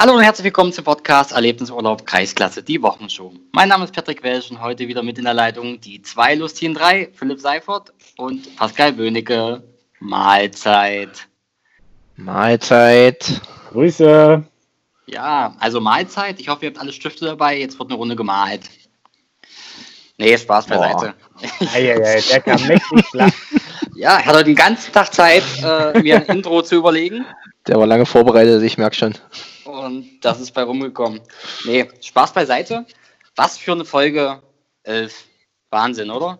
Hallo und herzlich willkommen zum Podcast Erlebnisurlaub Kreisklasse, die Wochenshow. Mein Name ist Patrick Welsch und heute wieder mit in der Leitung die zwei lustigen drei, Philipp Seifert und Pascal Böhnecke. Mahlzeit. Mahlzeit. Grüße. Ja, also Mahlzeit. Ich hoffe, ihr habt alle Stifte dabei. Jetzt wird eine Runde gemalt. Nee, Spaß beiseite. Eieiei, der kam mächtig flach. Ja, er hat heute den ganzen Tag Zeit, äh, mir ein Intro zu überlegen. Der war lange vorbereitet, ich merke schon. Und das ist bei rumgekommen. Nee, Spaß beiseite. Was für eine Folge 11. Wahnsinn, oder?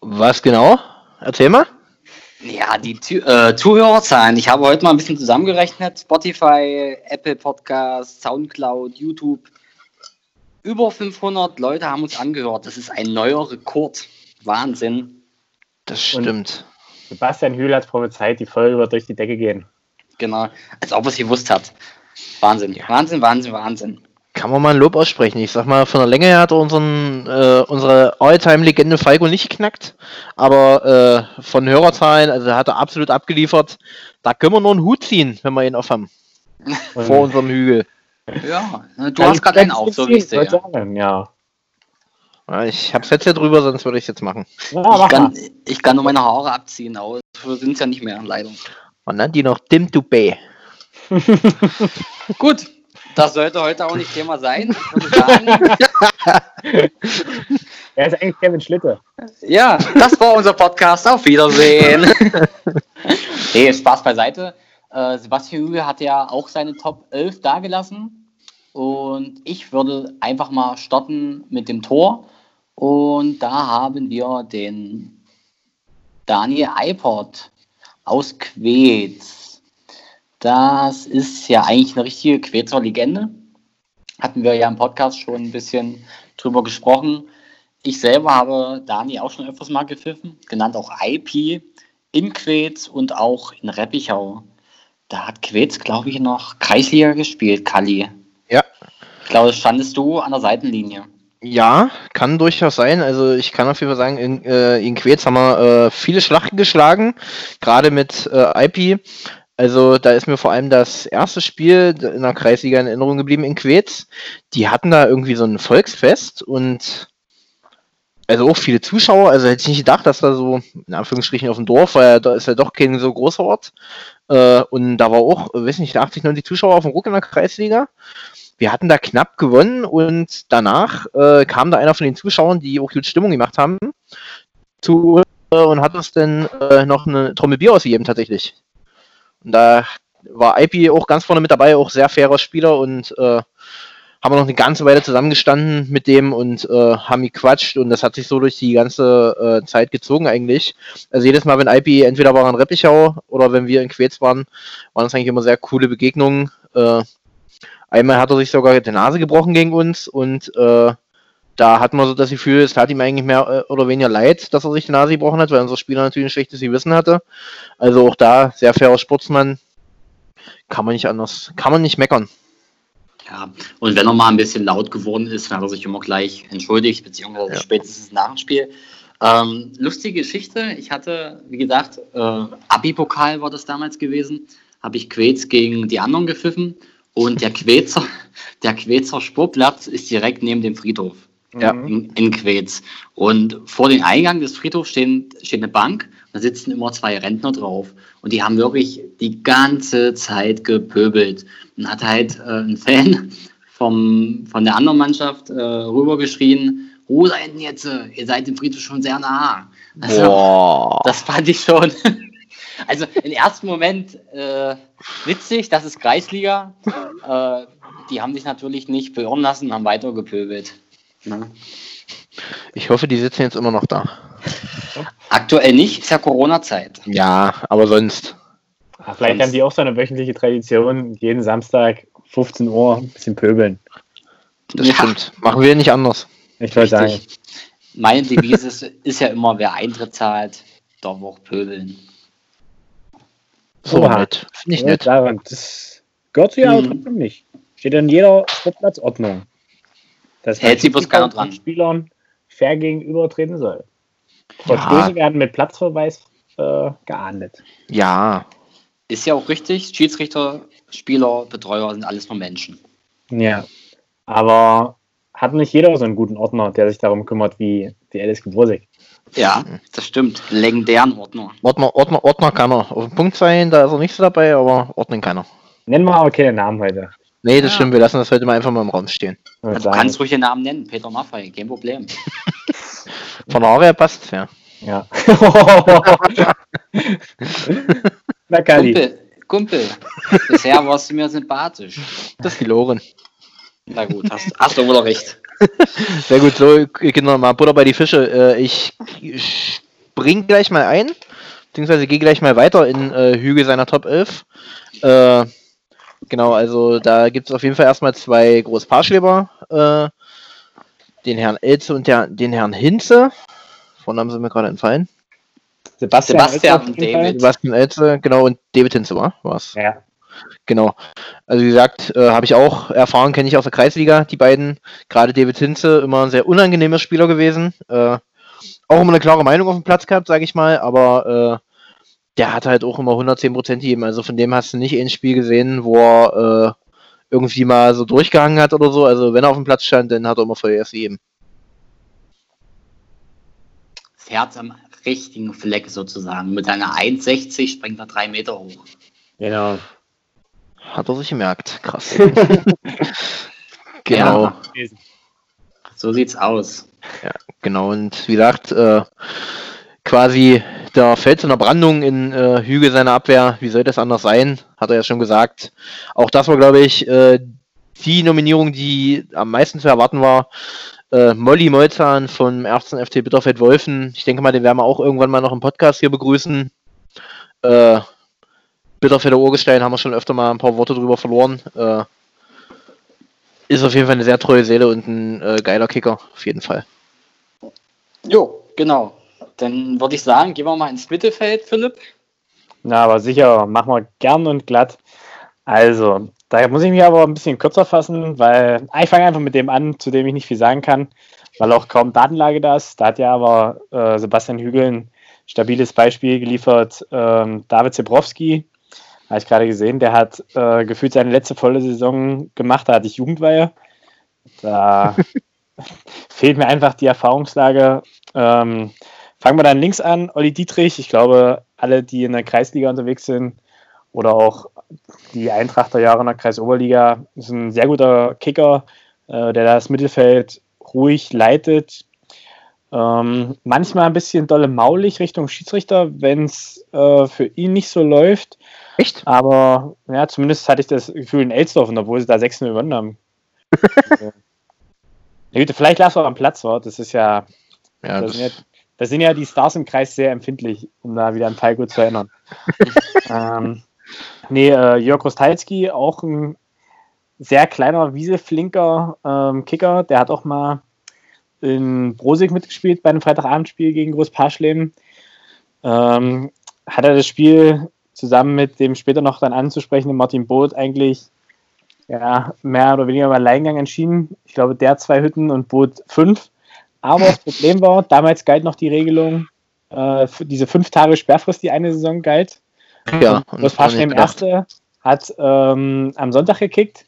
Was genau? Erzähl mal. Ja, die äh, Zuhörerzahlen. Ich habe heute mal ein bisschen zusammengerechnet. Spotify, Apple Podcasts, Soundcloud, YouTube. Über 500 Leute haben uns angehört. Das ist ein neuer Rekord. Wahnsinn. Das stimmt. Sebastian Hühl hat prophezeit, die Folge wird durch die Decke gehen. Genau. Als ob er es gewusst hat. Wahnsinn. Wahnsinn, Wahnsinn, Wahnsinn. Kann man mal ein Lob aussprechen. Ich sag mal, von der Länge her hat er unseren, äh, unsere Alltime-Legende Falco nicht geknackt. Aber äh, von Hörerzahlen, also hat er absolut abgeliefert. Da können wir nur einen Hut ziehen, wenn wir ihn aufhaben. Vor unserem Hügel. Ja, du hast gerade einen auf, so wie ich sehe. Ja. Ich hab's jetzt hier drüber, sonst würde ich jetzt machen. ja Ich kann, ich kann nur meine Haare abziehen, aber so sind es ja nicht mehr, leider. Man nennt die noch Dim to Bay. Gut, das sollte heute auch nicht Thema sein. Er ist eigentlich Kevin Schlitter. ja, das war unser Podcast. Auf Wiedersehen. nee, Spaß beiseite. Äh, Sebastian Hügel hat ja auch seine Top 11 dagelassen. Und ich würde einfach mal starten mit dem Tor. Und da haben wir den Daniel Eipert aus Quetz. Das ist ja eigentlich eine richtige Quetzer Legende. Hatten wir ja im Podcast schon ein bisschen drüber gesprochen. Ich selber habe Dani auch schon öfters mal gepfiffen, genannt auch IP in Quetz und auch in Reppichau. Da hat Quetz, glaube ich, noch Kreisliga gespielt, Kali. Ja. Ich glaube, standest du an der Seitenlinie. Ja, kann durchaus sein. Also ich kann auf jeden Fall sagen, in, äh, in Quetz haben wir äh, viele Schlachten geschlagen, gerade mit äh, IP. Also da ist mir vor allem das erste Spiel in der Kreisliga in Erinnerung geblieben in Quetz. Die hatten da irgendwie so ein Volksfest und also auch viele Zuschauer. Also hätte ich nicht gedacht, dass da so, in Anführungsstrichen auf dem Dorf, weil da ist ja doch kein so großer Ort. Äh, und da war auch, weiß nicht, 80, 90 Zuschauer auf dem Ruck in der Kreisliga. Wir hatten da knapp gewonnen und danach äh, kam da einer von den Zuschauern, die auch gut Stimmung gemacht haben, zu äh, und hat uns dann äh, noch eine Trommel Bier ausgegeben tatsächlich. Und da war IP auch ganz vorne mit dabei, auch sehr fairer Spieler und äh, haben wir noch eine ganze Weile zusammengestanden mit dem und äh, haben gequatscht und das hat sich so durch die ganze äh, Zeit gezogen eigentlich. Also jedes Mal, wenn IP entweder war in Reppichau oder wenn wir in Quetz waren, waren das eigentlich immer sehr coole Begegnungen. Äh, einmal hat er sich sogar die Nase gebrochen gegen uns und äh, da hat man so das Gefühl, es tat ihm eigentlich mehr äh, oder weniger leid, dass er sich die Nase gebrochen hat, weil unser Spieler natürlich ein schlechtes Gewissen hatte. Also auch da sehr fairer Sportsmann. Kann man nicht anders, kann man nicht meckern. Ja, und wenn er mal ein bisschen laut geworden ist, hat er sich immer gleich entschuldigt, beziehungsweise Ja. spätestens nach dem Spiel. Ähm, lustige Geschichte, ich hatte, wie gesagt, äh, Abi-Pokal war das damals gewesen, habe ich Quetz gegen die anderen gepfiffen und der Quetzer, der Quetzer Sportplatz ist direkt neben dem Friedhof Ja. In, in Quetz. Und vor dem Eingang des Friedhofs stehen, steht eine Bank, da sitzen immer zwei Rentner drauf. Und die haben wirklich die ganze Zeit gepöbelt. Und hat halt äh, ein Fan vom, von der anderen Mannschaft äh, rübergeschrien, Ruhe da hinten jetzt, äh, ihr seid dem Friedhof schon sehr nah. Also, Boah. das fand ich schon. Also im ersten Moment äh, witzig, das ist Kreisliga. Äh, die haben sich natürlich nicht beirren lassen, haben weiter gepöbelt. Ne? Ich hoffe, die sitzen jetzt immer noch da. Aktuell nicht, ist ja Corona-Zeit. Ja, aber sonst. Ah, Vielleicht haben die auch so eine wöchentliche Tradition, jeden Samstag 15 Uhr ein bisschen pöbeln. Das Ja. stimmt. Machen wir nicht anders. Ich wollte sagen, Richtig. Meine Devise ist, ist ja immer, wer Eintritt zahlt, darf auch pöbeln. So Oha. nett. Finde ich nett. sagen, das gehört sich ja auch Mhm. trotzdem nicht. Steht in jeder Sportplatzordnung. Dass man Hält sich bloß keiner dran. Spielern fair gegenübertreten soll. Ja. Verstöße werden mit Platzverweis äh, geahndet. Ja. Ist ja auch richtig. Schiedsrichter Spieler, Betreuer sind alles nur Menschen. Ja. Aber hat nicht jeder so einen guten Ordner, der sich darum kümmert, wie die Alice Gebursig? Ja, das stimmt. Legendären Ordner. Ordner, Ordner, Ordner kann er. Auf den Punkt sein, da ist er nicht so dabei, aber ordnen kann er. Nennen wir aber keine Namen heute. Nee, das Ja. stimmt, wir lassen das heute mal einfach mal im Raum stehen. Also, du sagen. kannst ruhig den Namen nennen. Peter Maffei, kein Problem. Von der Haare passt ja. Ja. Na, Kali. Kumpel, Kumpel. Bisher warst du mir sympathisch. Das ist die Loren. Na gut, hast, hast du wohl recht. Sehr gut, so, Kinder, mal Butter bei die Fische. Äh, ich spring gleich mal ein, beziehungsweise gehe gleich mal weiter in äh, Hügel seiner Top 11. Äh, genau, also da gibt es auf jeden Fall erstmal zwei Großpaarschleber. Den Herrn Elze und der, den Herrn Hinze. Vornamen sind mir gerade entfallen. Sebastian, Sebastian Fall. David. Sebastian Elze, genau, und David Hinze war was. Ja. Genau. Also wie gesagt, äh, habe ich auch erfahren, kenne ich aus der Kreisliga, die beiden. Gerade David Hinze, immer ein sehr unangenehmer Spieler gewesen. Äh, auch immer eine klare Meinung auf dem Platz gehabt, sage ich mal, aber äh, der hat halt auch immer 110% gegeben. Also von dem hast du nicht ein Spiel gesehen, wo er äh, irgendwie mal so durchgehangen hat oder so. Also wenn er auf dem Platz stand, dann hat er immer Vollgas gegeben. Das Herz am richtigen Fleck sozusagen. Mit seiner 1,60 springt er drei Meter hoch. Genau. Hat er sich gemerkt. Krass. genau. Ja, so sieht's aus. Genau, und wie gesagt, äh, quasi der Fels in der Brandung in äh, Hügel seiner Abwehr, wie soll das anders sein? Hat er ja schon gesagt. Auch das war, glaube ich, äh, die Nominierung, die am meisten zu erwarten war. Äh, Molly Molzahn vom 1. FT Bitterfeld Wolfen. Ich denke mal, den werden wir auch irgendwann mal noch im Podcast hier begrüßen. Äh, Bitterfelder Urgestein haben wir schon öfter mal ein paar Worte drüber verloren. Äh, ist auf jeden Fall eine sehr treue Seele und ein äh, geiler Kicker, auf jeden Fall. Jo, genau. Dann würde ich sagen, gehen wir mal ins Mittelfeld, Philipp. Na, aber sicher, machen wir gern und glatt. Also, da muss ich mich aber ein bisschen kürzer fassen, weil ah, ich fange einfach mit dem an, zu dem ich nicht viel sagen kann, weil auch kaum Datenlage da ist. Da hat ja aber äh, Sebastian Hügel ein stabiles Beispiel geliefert. Ähm, David Zebrowski, habe ich gerade gesehen, der hat äh, gefühlt seine letzte volle Saison gemacht, da hatte ich Jugendweihe. Da fehlt mir einfach die Erfahrungslage. Ähm, fangen wir dann links an, Olli Dietrich. Ich glaube, alle, die in der Kreisliga unterwegs sind oder auch die Eintrachter Jahre in der Kreisoberliga, ist ein sehr guter Kicker, äh, der das Mittelfeld ruhig leitet. Ähm, manchmal ein bisschen dolle maulig Richtung Schiedsrichter, wenn es äh, für ihn nicht so läuft. Echt? Aber ja, zumindest hatte ich das Gefühl in Elsdorf, obwohl sie da 6 gewonnen haben. Na gut, vielleicht lag es auch am Platz, war. Das ist ja, Ja, da das, sind ja, sind ja die Stars im Kreis sehr empfindlich, um da wieder an Falco zu erinnern. ähm, nee, äh, Jörg Rostalski, auch ein sehr kleiner, wieseflinker ähm, Kicker. Der hat auch mal in Brosig mitgespielt bei einem Freitagabendspiel gegen Groß Paschleben. Ähm, hat er das Spiel zusammen mit dem später noch dann anzusprechenden Martin Boot eigentlich ja, mehr oder weniger im Alleingang entschieden. Ich glaube, der zwei Hütten und Boot fünf. Aber das Problem war, damals galt noch die Regelung, äh, für diese fünf Tage Sperrfrist, die eine Saison galt. ja. Und das Fahrschnemm Erste hat ähm, am Sonntag gekickt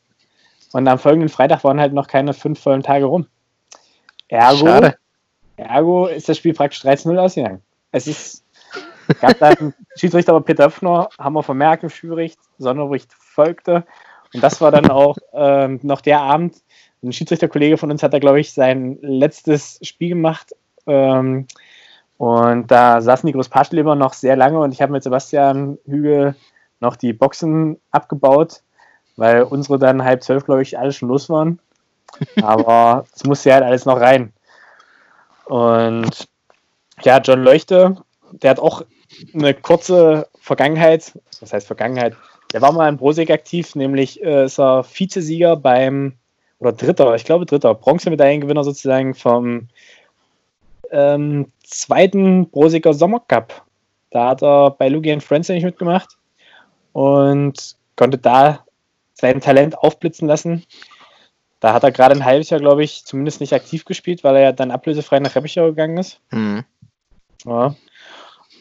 und am folgenden Freitag waren halt noch keine fünf vollen Tage rum. Ergo, Schade. ergo ist das Spiel praktisch 13-0 ausgegangen. Es ist, gab dann Schiedsrichter Peter Öffner, haben wir vermerkt im Sonderbericht folgte. Und das war dann auch ähm, noch der Abend. Ein Schiedsrichterkollege von uns hat da, glaube ich, sein letztes Spiel gemacht. Ähm, und da saßen die Großparschleber noch sehr lange und ich habe mit Sebastian Hügel noch die Boxen abgebaut, weil unsere dann halb zwölf, glaube ich, alle schon los waren. Aber es musste ja halt alles noch rein. Und ja, John Leuchte, der hat auch eine kurze Vergangenheit. Was heißt Vergangenheit? Der war mal in Brosig aktiv, nämlich äh, ist er Vizesieger beim, oder Dritter, ich glaube Dritter, Bronzemedaillengewinner sozusagen vom ähm, zweiten Brosiger Sommercup. Da hat er bei Lugi Friends nicht mitgemacht und konnte da sein Talent aufblitzen lassen. Da hat er gerade ein halbes Jahr, glaube ich, zumindest nicht aktiv gespielt, weil er ja dann ablösefrei nach Reppichau gegangen ist. Mhm. Ja.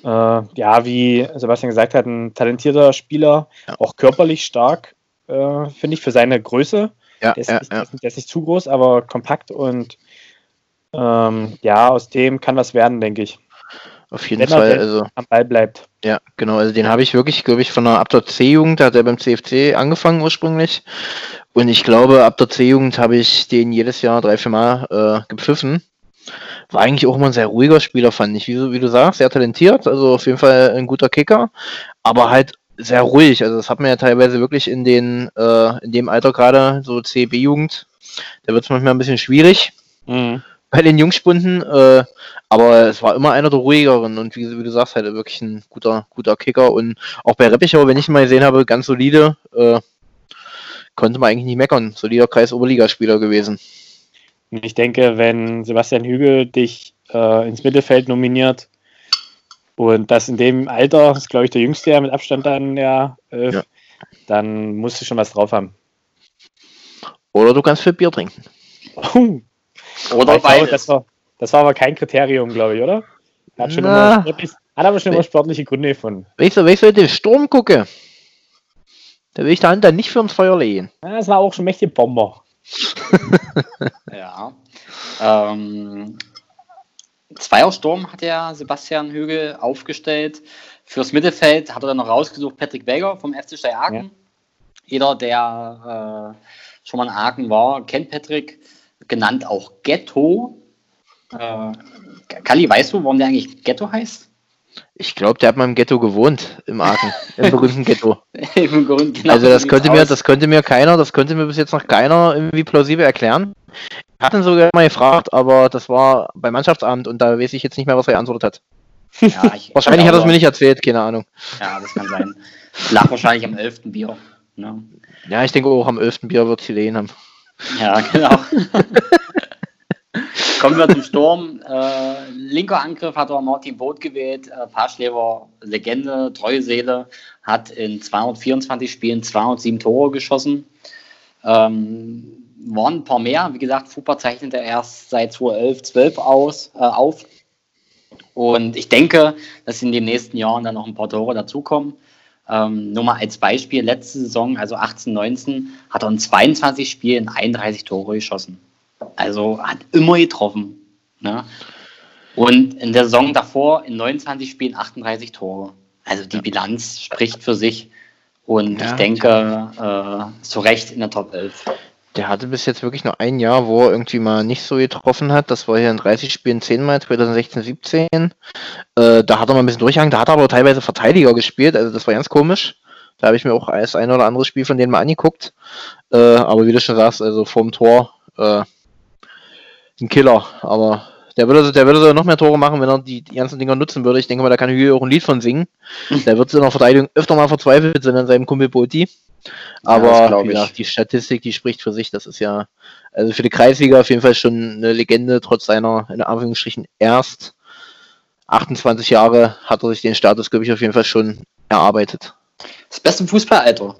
Äh, ja, wie Sebastian gesagt hat, ein talentierter Spieler, Ja. auch körperlich stark. äh, finde ich, für seine Größe. Ja, Der ist, ja, nicht, der ist nicht zu groß, aber kompakt und ähm, ja, aus dem kann was werden, denke ich. Auf jeden Wenn Fall. Also, am Ball bleibt. ja, genau. Also den habe ich wirklich, glaube ich, von der ab der C-Jugend, da hat er beim CFC angefangen ursprünglich. Und ich glaube, ab der C-Jugend habe ich den jedes Jahr drei, vier Mal äh, gepfiffen. War eigentlich auch immer ein sehr ruhiger Spieler, fand ich. Wie, du- wie du sagst, sehr talentiert, also auf jeden Fall ein guter Kicker, aber halt sehr ruhig. Also das hat man ja teilweise wirklich in den, äh, in dem Alter gerade, so CB-Jugend, da wird es manchmal ein bisschen schwierig bei den Jungspunden, äh, aber es war immer einer der ruhigeren und wie, wie du sagst, halt wirklich ein guter, guter Kicker und auch bei Reppichau, wenn ich ihn mal gesehen habe, ganz solide, äh, konnte man eigentlich nicht meckern. Solider Kreis-Oberligaspieler gewesen. Und ich denke, wenn Sebastian Hügel dich äh, ins Mittelfeld nominiert und das in dem Alter, ist glaube ich der jüngste ja mit Abstand dann der Elf, Ja. dann musst du schon was drauf haben. Oder du kannst viel Bier trinken. Oder glaube, beides. das, war, das war aber kein Kriterium, glaube ich, oder? Er Hat, schon Na. immer hat aber schon immer sportliche Gründe gefunden. Weißt du, weißt du, wenn ich den Sturm gucke, da will ich die Hand dann nicht für ins Feuer legen. Ja, das war auch schon mächtige Bomber. Ja. Ähm, Zweiersturm hat ja Sebastian Hügel aufgestellt. Fürs Mittelfeld hat er dann noch rausgesucht Patrick Weger vom FC Steyr-Aachen. Ja. Jeder, der äh, schon mal in Aachen war, kennt Patrick, genannt auch Ghetto. Äh, Kalli, weißt du, warum der eigentlich Ghetto heißt? Ich glaube, der hat mal im Ghetto gewohnt, im Aachen, im berühmten Ghetto. Im Grund, genau Also so das könnte mir, aus. das könnte mir keiner, das könnte mir bis jetzt noch keiner irgendwie plausibel erklären. Ich hatte ihn sogar mal gefragt, aber das war beim Mannschaftsamt und da weiß ich jetzt nicht mehr, was er geantwortet hat. ja, ich, Wahrscheinlich hat er es mir nicht erzählt, keine Ahnung. Ja, das kann sein. Lag wahrscheinlich am 11. Bier. Ne? Ja, ich denke auch am 11. Bier wird es gelegen haben. Ja, genau. Kommen wir zum Sturm. Äh, linker Angriff hat er Martin Boot gewählt. Äh, Paschlever, Legende, treue Seele, hat in 224 Spielen 207 Tore geschossen. Ähm, waren ein paar mehr. Wie gesagt, Fupa zeichnet er erst seit 2011, 12 aus, äh, auf. Und ich denke, dass in den nächsten Jahren dann noch ein paar Tore dazukommen. Ähm, nur mal als Beispiel, letzte Saison, also 18, 19, hat er in 22 Spielen 31 Tore geschossen. Also hat immer getroffen. Ne? Und in der Saison davor in 29 Spielen 38 Tore. Also die Bilanz spricht für sich. Und Ja. ich denke, äh, zu Recht in der Top 11. Der hatte bis jetzt wirklich nur ein Jahr, wo er irgendwie mal nicht so getroffen hat. Das war hier in 30 Spielen 10 Mal, 2016, 17. Äh, da hat er mal ein bisschen durchgehangen. Da hat er aber teilweise Verteidiger gespielt. Also das war ganz komisch. Da habe ich mir auch das ein oder andere Spiel von denen mal angeguckt. Äh, aber wie du schon sagst, also vorm Tor äh, ein Killer. Aber der würde, der würde sogar noch mehr Tore machen, wenn er die, die ganzen Dinger nutzen würde. Ich denke mal, da kann Hügel auch ein Lied von singen. Der wird in der Verteidigung öfter mal verzweifelt sein an seinem Kumpel Boti. das Aber ich. gesagt, die Statistik, die spricht für sich. Das ist ja, also für die Kreisliga auf jeden Fall schon eine Legende, trotz seiner, in Anführungsstrichen, erst 28 Jahre hat er sich den Status, glaube ich, auf jeden Fall schon erarbeitet. Das beste Fußballalter,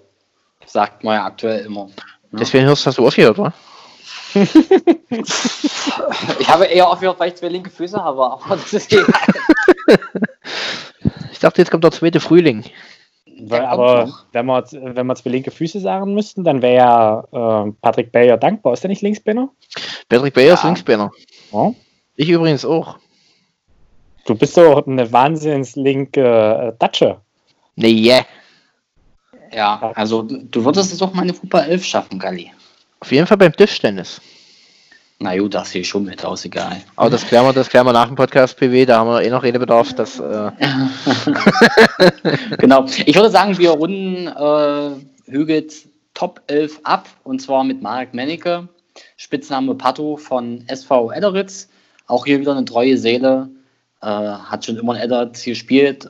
sagt man ja aktuell immer. Ne? Deswegen hörst hast du aufgehört, wa? Ich habe eher aufgehört, weil ich zwei linke Füße habe, aber das ist egal. Ich dachte, jetzt kommt der zweite Frühling. Weil, aber noch. wenn wir, wenn wir zwei linke Füße sagen müssten, dann wäre ja äh, Patrick Bayer dankbar. Ist der nicht Linksbeiner? Patrick Bayer ist Ja. Linksbeiner. Ja. Ich übrigens auch. Du bist doch eine wahnsinns linke äh, Datsche. Nee, yeah. Ja, also du du würdest es doch mal in die Fußball 11 schaffen, Galli. Auf jeden Fall beim Tischtennis. Na gut, das hier schon mit aus, egal. Aber das klären wir, das klären wir nach dem Podcast PW, da haben wir eh noch Redebedarf. Das, äh, Genau. Ich würde sagen, wir runden äh, Hügels Top 11 ab und zwar mit Marek Mennecke, Spitzname Pato von SV Edderitz. Auch hier wieder eine treue Seele, äh, hat schon immer in Edderitz gespielt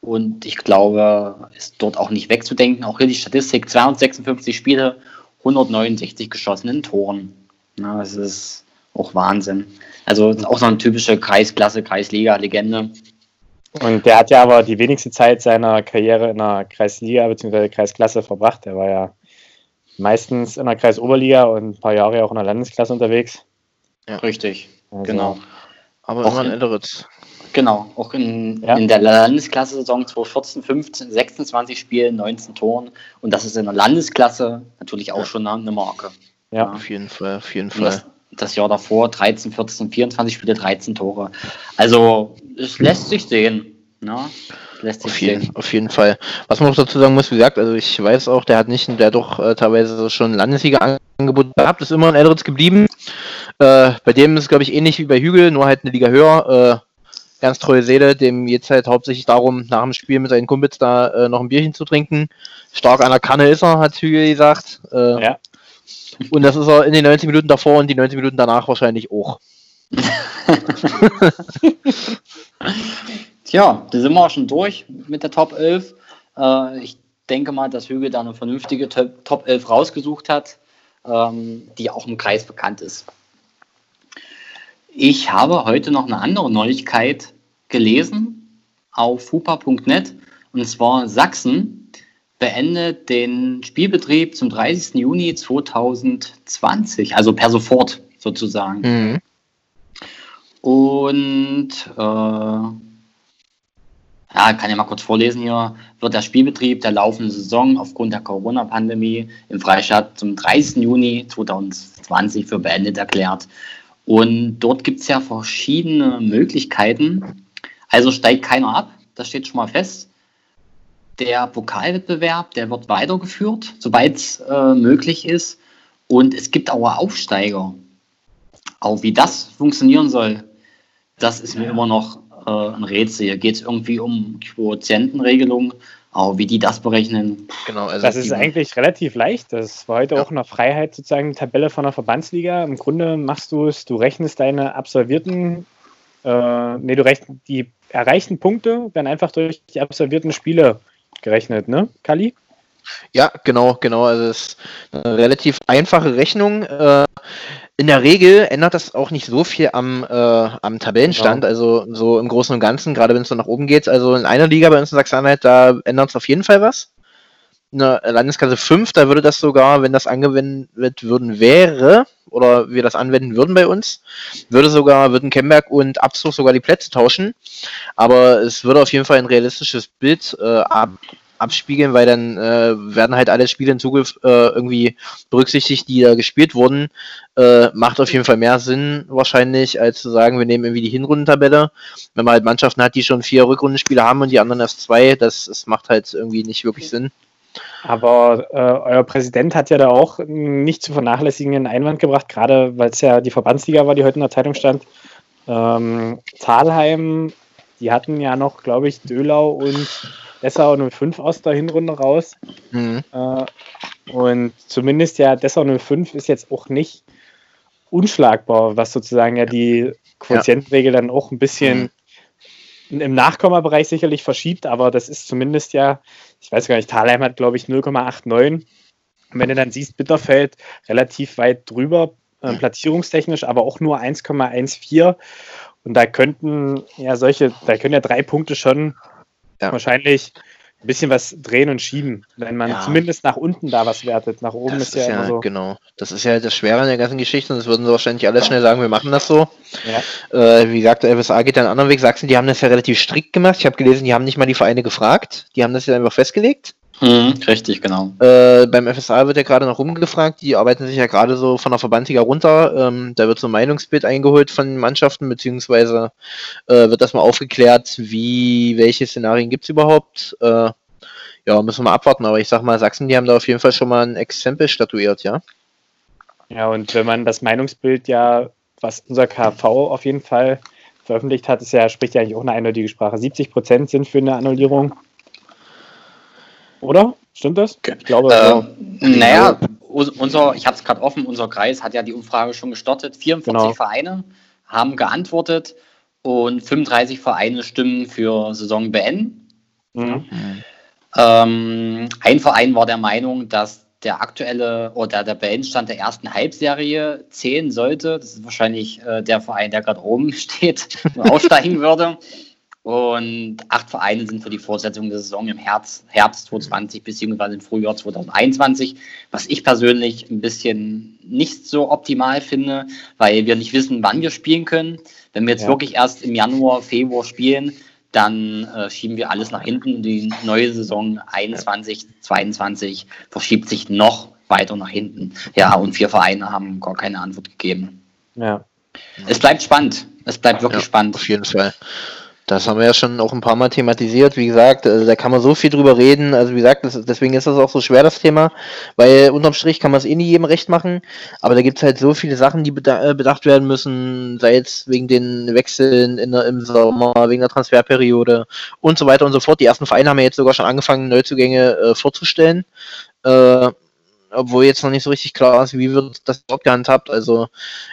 und ich glaube, ist dort auch nicht wegzudenken. Auch hier die Statistik: 256 Spiele, 169 geschossenen Toren. Ja, das ist auch Wahnsinn. Also auch so eine typische Kreisklasse, Kreisliga-Legende. Und der hat ja aber die wenigste Zeit seiner Karriere in der Kreisliga bzw. Kreisklasse verbracht. Der war ja meistens in der Kreisoberliga und ein paar Jahre auch in der Landesklasse unterwegs. Richtig, Also, genau. aber Auch immer in in- Elderitz. Genau, auch in, ja. in der Landesklasse-Saison 2014, 15, 26 Spielen, 19 Toren. Und das ist in der Landesklasse natürlich auch schon eine Marke. Ja, ja. auf jeden Fall, auf jeden Fall. Das, das, Jahr davor 13, 14, 24 Spiele, 13 Tore. Also es lässt sich sehen. Ne? Lässt sich auf, jeden, sehen. auf jeden Fall. Was man noch dazu sagen muss, wie gesagt, also ich weiß auch, der hat nicht, der hat doch äh, teilweise schon Landesliga-Angebot gehabt, ist immer in Elritz geblieben. Äh, bei dem ist es, glaube ich, ähnlich wie bei Hügel, nur halt eine Liga höher. Äh, ganz treue Seele, dem geht es halt hauptsächlich darum, nach dem Spiel mit seinen Kumpels da äh, noch ein Bierchen zu trinken. Stark an der Kanne ist er, hat Hügel gesagt. Äh, ja. Und das ist er in den 90 Minuten davor und die 90 Minuten danach wahrscheinlich auch. Tja, da sind wir auch schon durch mit der Top 11. Äh, ich denke mal, dass Hügel da eine vernünftige Top 11 rausgesucht hat, ähm, die auch im Kreis bekannt ist. Ich habe heute noch eine andere Neuigkeit gelesen auf hupa.net und zwar Sachsen beendet den Spielbetrieb zum 30. Juni 2020, also per sofort sozusagen. Mhm. Und äh, ja, kann ja mal kurz vorlesen hier, wird der Spielbetrieb der laufenden Saison aufgrund der Corona-Pandemie im Freistaat zum 30. Juni 2020 für beendet erklärt. Und dort gibt es ja verschiedene Möglichkeiten. Also steigt keiner ab, das steht schon mal fest. Der Pokalwettbewerb, der wird weitergeführt, sobald es äh, möglich ist. Und es gibt auch Aufsteiger. Auch wie das funktionieren soll, das ist mir immer noch äh, ein Rätsel. Hier geht es irgendwie um Quotientenregelung aber wie die das berechnen. Genau, also das ist eigentlich relativ leicht. Das war heute ja. auch in der Freiheit sozusagen eine Tabelle von der Verbandsliga. Im Grunde machst du es, du rechnest deine absolvierten, äh, nee, du rechnest die erreichten Punkte, werden einfach durch die absolvierten Spiele gerechnet, ne, Kali? Ja, genau, genau. Also es ist eine relativ einfache Rechnung. Äh, in der Regel ändert das auch nicht so viel am, äh, am Tabellenstand, genau. also so im Großen und Ganzen, gerade wenn es so nach oben geht. Also in einer Liga bei uns in Sachsen-Anhalt, da ändert es auf jeden Fall was. In der Landesklasse 5, da würde das sogar, wenn das angewendet würden wäre, oder wir das anwenden würden bei uns, würde sogar, würden Kemberg und Abzug sogar die Plätze tauschen. Aber es würde auf jeden Fall ein realistisches Bild äh, ab, abspiegeln, weil dann äh, werden halt alle Spiele in Zukunft äh, irgendwie berücksichtigt, die da gespielt wurden. Äh, macht auf jeden Fall mehr Sinn wahrscheinlich, als zu sagen, wir nehmen irgendwie die Hinrundentabelle. Wenn man halt Mannschaften hat, die schon vier Rückrundenspiele haben und die anderen erst zwei, das, das macht halt irgendwie nicht wirklich Sinn. Aber äh, euer Präsident hat ja da auch nicht zu vernachlässigenden Einwand gebracht, gerade weil es ja die Verbandsliga war, die heute in der Zeitung stand. Ähm, Thalheim, die hatten ja noch, glaube ich, Dölau und Dessau 05 aus der Hinrunde raus. Mhm. Äh, und zumindest ja Dessau 05 ist jetzt auch nicht unschlagbar, was sozusagen ja die Quotientenregel ja. dann auch ein bisschen mhm. im Nachkommabereich sicherlich verschiebt, aber das ist zumindest ja, ich weiß gar nicht, Thalheim hat glaube ich 0,89. Und wenn du dann siehst, Bitterfeld relativ weit drüber, äh, platzierungstechnisch, aber auch nur 1,14. Und da könnten ja solche, da können ja drei Punkte schon ja. wahrscheinlich ein bisschen was drehen und schieben, wenn man ja. zumindest nach unten da was wertet. Nach oben das ist ja, ist ja so. Genau, das ist ja das Schwere an der ganzen Geschichte und das würden sie wahrscheinlich alle schnell sagen, wir machen das so. Ja. Äh, wie gesagt, der FSA geht einen anderen Weg. Sachsen, die haben das ja relativ strikt gemacht. Ich habe gelesen, die haben nicht mal die Vereine gefragt. Die haben das ja einfach festgelegt. Mhm, richtig, genau. Äh, beim FSA wird ja gerade noch rumgefragt, die arbeiten sich ja gerade so von der Verbandsliga runter. Ähm, da wird so ein Meinungsbild eingeholt von den Mannschaften, beziehungsweise äh, wird das mal aufgeklärt, wie, welche Szenarien gibt es überhaupt. Äh, ja, müssen wir mal abwarten, aber ich sag mal, Sachsen, die haben da auf jeden Fall schon mal ein Exempel statuiert, ja. Ja, und wenn man das Meinungsbild ja, was unser KV auf jeden Fall veröffentlicht hat, ist ja, spricht ja eigentlich auch eine eindeutige Sprache. 70 Prozent sind für eine Annullierung. Oder? Stimmt das? Ich glaube. Äh, naja, unser, ich habe es gerade offen, unser Kreis hat ja die Umfrage schon gestartet. 44 genau. Vereine haben geantwortet und 35 Vereine stimmen für Saison beenden. Mhm. Ähm, ein Verein war der Meinung, dass der aktuelle oder der Beendstand der ersten Halbserie zählen sollte. Das ist wahrscheinlich äh, der Verein, der gerade oben steht und aussteigen würde. Und acht Vereine sind für die Fortsetzung der Saison im Herbst, Herbst 2020 bzw. im Frühjahr 2021, was ich persönlich ein bisschen nicht so optimal finde, weil wir nicht wissen, wann wir spielen können. Wenn wir jetzt ja. wirklich erst im Januar, Februar spielen, dann äh, schieben wir alles nach hinten. Die neue Saison 21, 22 verschiebt sich noch weiter nach hinten. Ja, und vier Vereine haben gar keine Antwort gegeben. Ja. Es bleibt spannend. Es bleibt wirklich ja, spannend. Auf jeden Fall. Das haben wir ja schon auch ein paar Mal thematisiert. Wie gesagt, also da kann man so viel drüber reden. Also wie gesagt, das, deswegen ist das auch so schwer, das Thema, weil unterm Strich kann man es eh nie jedem recht machen. Aber da gibt es halt so viele Sachen, die äh, bedacht werden müssen, sei es wegen den Wechseln der, im Sommer, wegen der Transferperiode und so weiter und so fort. Die ersten Vereine haben ja jetzt sogar schon angefangen, Neuzugänge äh, vorzustellen. Äh, obwohl jetzt noch nicht so richtig klar ist, wie wird das überhaupt gehandhabt. Also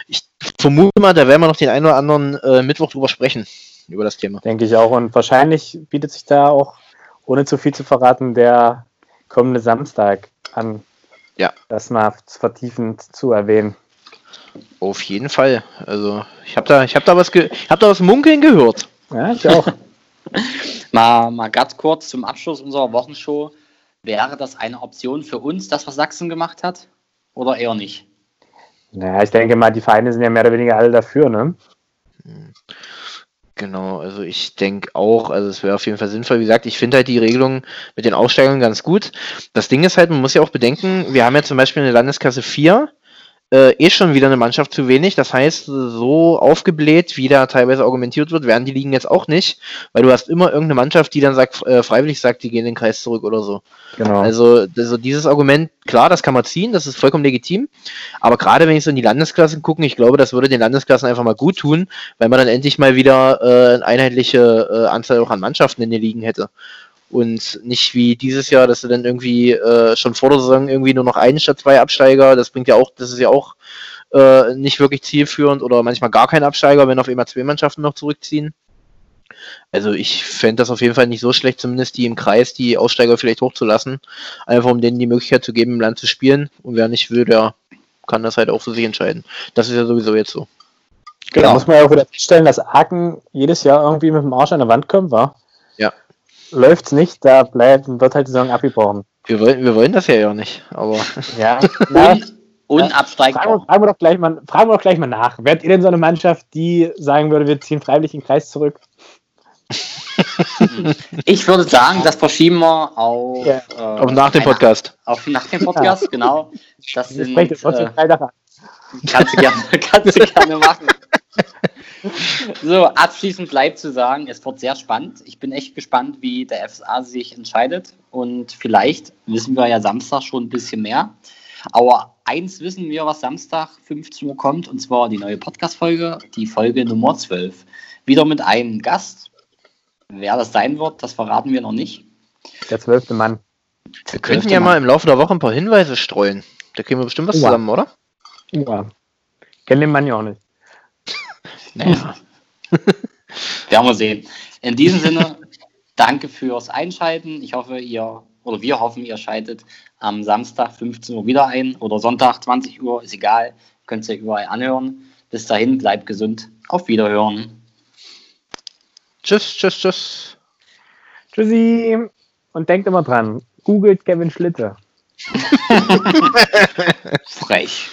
ich vermute mal, da werden wir noch den einen oder anderen äh, Mittwoch drüber sprechen über das Thema. Denke ich auch. Und wahrscheinlich bietet sich da auch, ohne zu viel zu verraten, der kommende Samstag an. Ja. Das mal vertiefend zu erwähnen. Auf jeden Fall. Also ich habe da, ich habe da was, ge ich habe da was munkeln gehört. Ja, ich auch. mal, mal ganz kurz zum Abschluss unserer Wochenshow. Wäre das eine Option für uns, das was Sachsen gemacht hat, oder eher nicht? Naja, ich denke mal, die Vereine sind ja mehr oder weniger alle dafür, ne? Genau, also ich denke auch, also es wäre auf jeden Fall sinnvoll. Wie gesagt, ich finde halt die Regelung mit den Aussteigern ganz gut. Das Ding ist halt, man muss ja auch bedenken, wir haben ja zum Beispiel eine Landeskasse 4, äh, eh schon wieder eine Mannschaft zu wenig. Das heißt, so aufgebläht, wie da teilweise argumentiert wird, werden die Ligen jetzt auch nicht, weil du hast immer irgendeine Mannschaft, die dann sagt, äh, freiwillig sagt, die gehen in den Kreis zurück oder so. Genau. Also, also dieses Argument, klar, das kann man ziehen, das ist vollkommen legitim. Aber gerade wenn ich so in die Landesklassen gucke, ich glaube, das würde den Landesklassen einfach mal gut tun, weil man dann endlich mal wieder äh, eine einheitliche äh, Anzahl auch an Mannschaften in den Ligen hätte und nicht wie dieses Jahr, dass du dann irgendwie äh, schon vor der Saison irgendwie nur noch einen statt zwei Absteiger, das bringt ja auch, das ist ja auch äh, nicht wirklich zielführend oder manchmal gar kein Absteiger, wenn auf einmal zwei Mannschaften noch zurückziehen. Also ich fände das auf jeden Fall nicht so schlecht, zumindest die im Kreis, die Aussteiger vielleicht hochzulassen, einfach um denen die Möglichkeit zu geben, im Land zu spielen. Und wer nicht will, der kann das halt auch für sich entscheiden. Das ist ja sowieso jetzt so. Genau. Da muss man ja auch wieder feststellen, dass Aachen jedes Jahr irgendwie mit dem Arsch an der Wand kommt, war läuft es nicht, da bleibt, wird halt die Saison abgebrochen. Wir wollen, wir wollen das ja ja nicht, aber. Ja, na, unabsteigbar. Fragen, fragen, wir doch gleich mal, fragen wir doch gleich mal nach. Wärt ihr denn so eine Mannschaft, die sagen würde, wir ziehen freiwillig den Kreis zurück? ich würde sagen, das verschieben wir auf, ja. äh, auf nach dem Podcast. Auf nach dem Podcast, genau. Das sind, äh, kannst, du gerne, kannst du gerne machen. So, abschließend bleibt zu sagen, es wird sehr spannend. Ich bin echt gespannt, wie der FSA sich entscheidet. Und vielleicht wissen wir ja Samstag schon ein bisschen mehr. Aber eins wissen wir, was Samstag 15 Uhr kommt, und zwar die neue Podcast-Folge, die Folge Nummer 12. Wieder mit einem Gast. Wer das sein wird, das verraten wir noch nicht. Der zwölfte Mann. Wir könnten ja Mann. mal im Laufe der Woche ein paar Hinweise streuen. Da kriegen wir bestimmt was ja. zusammen, oder? Ja. Kennen den Mann ja auch nicht. Naja. Werden wir sehen. In diesem Sinne, danke fürs Einschalten. Ich hoffe, ihr oder wir hoffen, ihr schaltet am Samstag 15 Uhr wieder ein oder Sonntag 20 Uhr, ist egal. Könnt ihr überall anhören. Bis dahin, bleibt gesund. Auf Wiederhören. Tschüss, tschüss, tschüss. Tschüssi. Und denkt immer dran, googelt Kevin Schlitte. Frech.